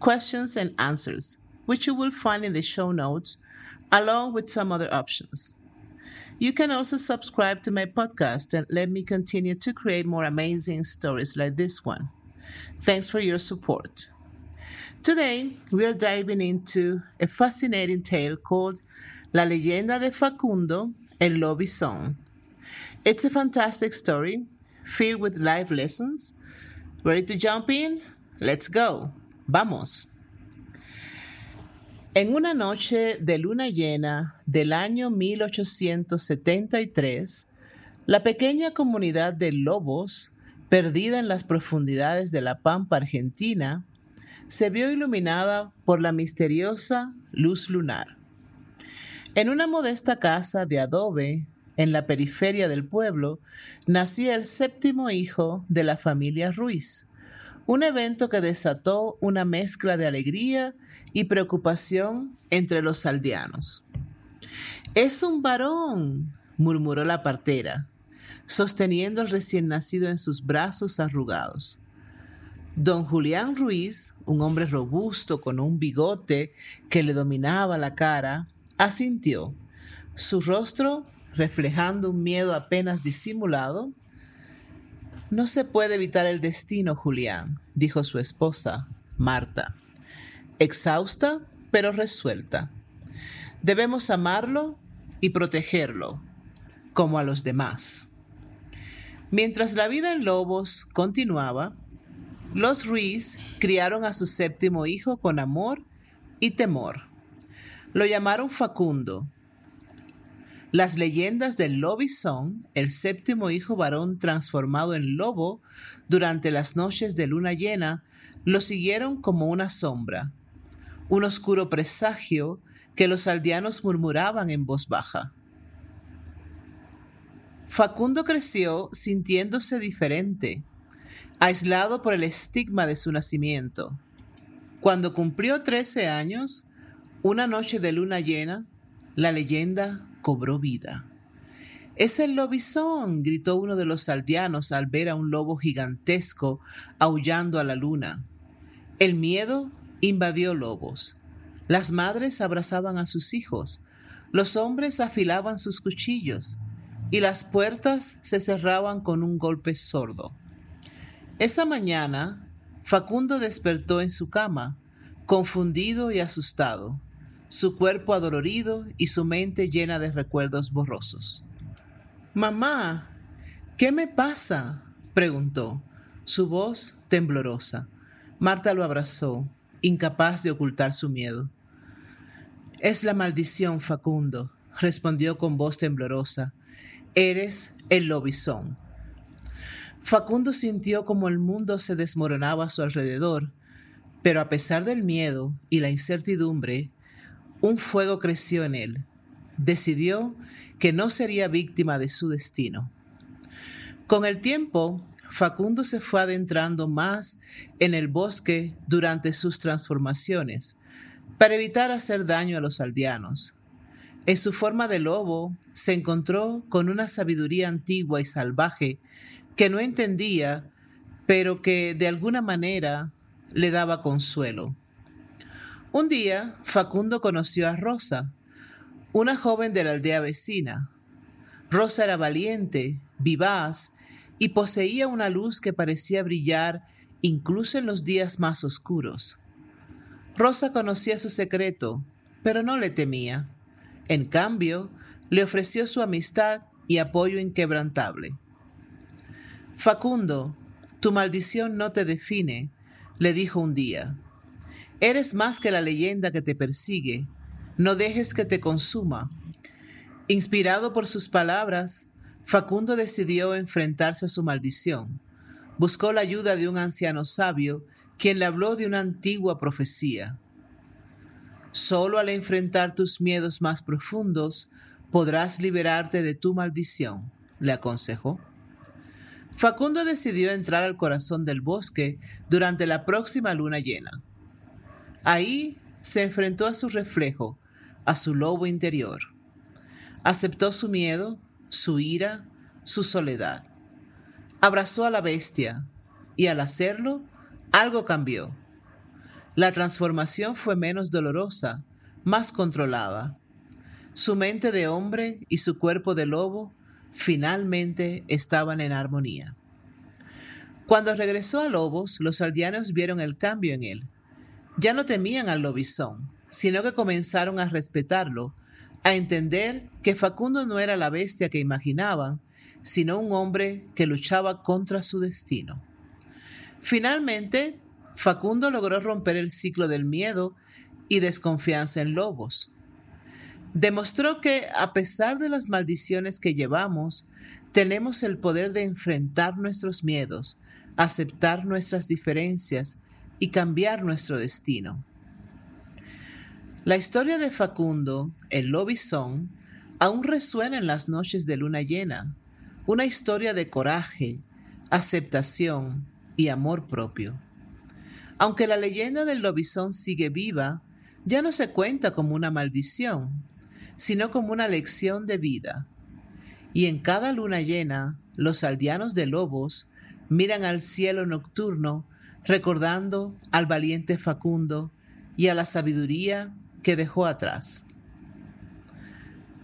questions, and answers, which you will find in the show notes, along with some other options. You can also subscribe to my podcast and let me continue to create more amazing stories like this one. Thanks for your support. Today, we are diving into a fascinating tale called La leyenda de Facundo, el lobizón. It's a fantastic story filled with life lessons. Ready to jump in? Let's go. Vamos. En una noche de luna llena del año 1873, la pequeña comunidad de lobos, perdida en las profundidades de la pampa argentina, se vio iluminada por la misteriosa luz lunar. En una modesta casa de adobe en la periferia del pueblo, nacía el séptimo hijo de la familia Ruiz, un evento que desató una mezcla de alegría y preocupación entre los aldeanos. Es un varón, murmuró la partera, sosteniendo al recién nacido en sus brazos arrugados. Don Julián Ruiz, un hombre robusto con un bigote que le dominaba la cara, asintió, su rostro reflejando un miedo apenas disimulado. No se puede evitar el destino, Julián, dijo su esposa, Marta, exhausta pero resuelta. Debemos amarlo y protegerlo, como a los demás. Mientras la vida en Lobos continuaba, los Ruiz criaron a su séptimo hijo con amor y temor. Lo llamaron Facundo. Las leyendas del lobizón, el séptimo hijo varón transformado en lobo, durante las noches de luna llena, lo siguieron como una sombra, un oscuro presagio que los aldeanos murmuraban en voz baja. Facundo creció sintiéndose diferente, aislado por el estigma de su nacimiento. Cuando cumplió 13 años, una noche de luna llena, la leyenda cobró vida. Es el lobizón, gritó uno de los aldeanos al ver a un lobo gigantesco aullando a la luna. El miedo invadió lobos. Las madres abrazaban a sus hijos, los hombres afilaban sus cuchillos y las puertas se cerraban con un golpe sordo. Esa mañana, Facundo despertó en su cama, confundido y asustado su cuerpo adolorido y su mente llena de recuerdos borrosos. Mamá, ¿qué me pasa? preguntó, su voz temblorosa. Marta lo abrazó, incapaz de ocultar su miedo. Es la maldición, Facundo, respondió con voz temblorosa. Eres el lobizón. Facundo sintió como el mundo se desmoronaba a su alrededor, pero a pesar del miedo y la incertidumbre, un fuego creció en él. Decidió que no sería víctima de su destino. Con el tiempo, Facundo se fue adentrando más en el bosque durante sus transformaciones, para evitar hacer daño a los aldeanos. En su forma de lobo, se encontró con una sabiduría antigua y salvaje que no entendía, pero que de alguna manera le daba consuelo. Un día, Facundo conoció a Rosa, una joven de la aldea vecina. Rosa era valiente, vivaz y poseía una luz que parecía brillar incluso en los días más oscuros. Rosa conocía su secreto, pero no le temía. En cambio, le ofreció su amistad y apoyo inquebrantable. Facundo, tu maldición no te define, le dijo un día. Eres más que la leyenda que te persigue. No dejes que te consuma. Inspirado por sus palabras, Facundo decidió enfrentarse a su maldición. Buscó la ayuda de un anciano sabio quien le habló de una antigua profecía. Solo al enfrentar tus miedos más profundos podrás liberarte de tu maldición, le aconsejó. Facundo decidió entrar al corazón del bosque durante la próxima luna llena. Ahí se enfrentó a su reflejo, a su lobo interior. Aceptó su miedo, su ira, su soledad. Abrazó a la bestia y al hacerlo, algo cambió. La transformación fue menos dolorosa, más controlada. Su mente de hombre y su cuerpo de lobo finalmente estaban en armonía. Cuando regresó a Lobos, los aldeanos vieron el cambio en él. Ya no temían al lobizón, sino que comenzaron a respetarlo, a entender que Facundo no era la bestia que imaginaban, sino un hombre que luchaba contra su destino. Finalmente, Facundo logró romper el ciclo del miedo y desconfianza en lobos. Demostró que, a pesar de las maldiciones que llevamos, tenemos el poder de enfrentar nuestros miedos, aceptar nuestras diferencias y cambiar nuestro destino. La historia de Facundo, el lobizón, aún resuena en las noches de luna llena, una historia de coraje, aceptación y amor propio. Aunque la leyenda del lobizón sigue viva, ya no se cuenta como una maldición, sino como una lección de vida. Y en cada luna llena, los aldeanos de lobos miran al cielo nocturno recordando al valiente Facundo y a la sabiduría que dejó atrás.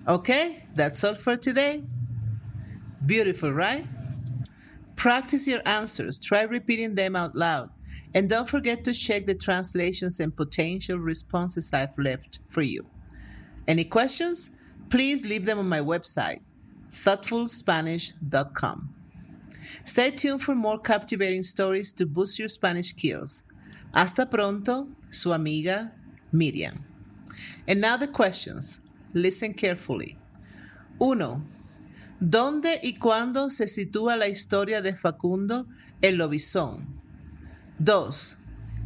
Okay, that's all for today. Beautiful, right? Practice your answers. Try repeating them out loud. And don't forget to check the translations and potential responses I've left for you. Any questions? Please leave them on my website, thoughtfulspanish.com. Stay tuned for more captivating stories to boost your Spanish skills. Hasta pronto, su amiga Miriam. And now the questions. Listen carefully. 1. ¿Dónde y cuándo se sitúa la historia de Facundo el lobizón? 2.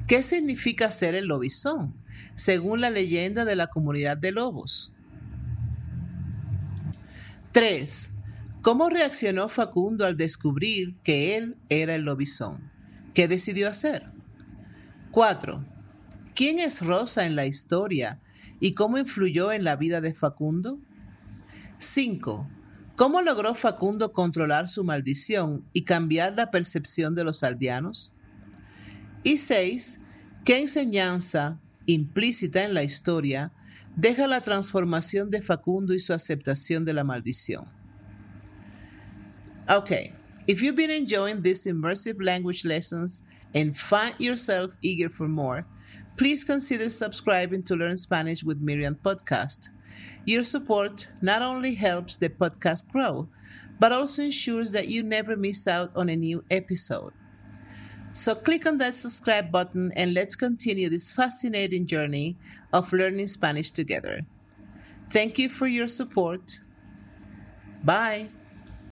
¿Qué significa ser el lobizón, según la leyenda de la comunidad de lobos? 3. ¿Cómo reaccionó Facundo al descubrir que él era el lobizón? ¿Qué decidió hacer? 4. ¿Quién es Rosa en la historia y cómo influyó en la vida de Facundo? 5. ¿Cómo logró Facundo controlar su maldición y cambiar la percepción de los aldeanos? Y 6. ¿Qué enseñanza implícita en la historia deja la transformación de Facundo y su aceptación de la maldición? Okay, if you've been enjoying these immersive language lessons and find yourself eager for more, please consider subscribing to Learn Spanish with Miriam podcast. Your support not only helps the podcast grow, but also ensures that you never miss out on a new episode. So click on that subscribe button and let's continue this fascinating journey of learning Spanish together. Thank you for your support. Bye.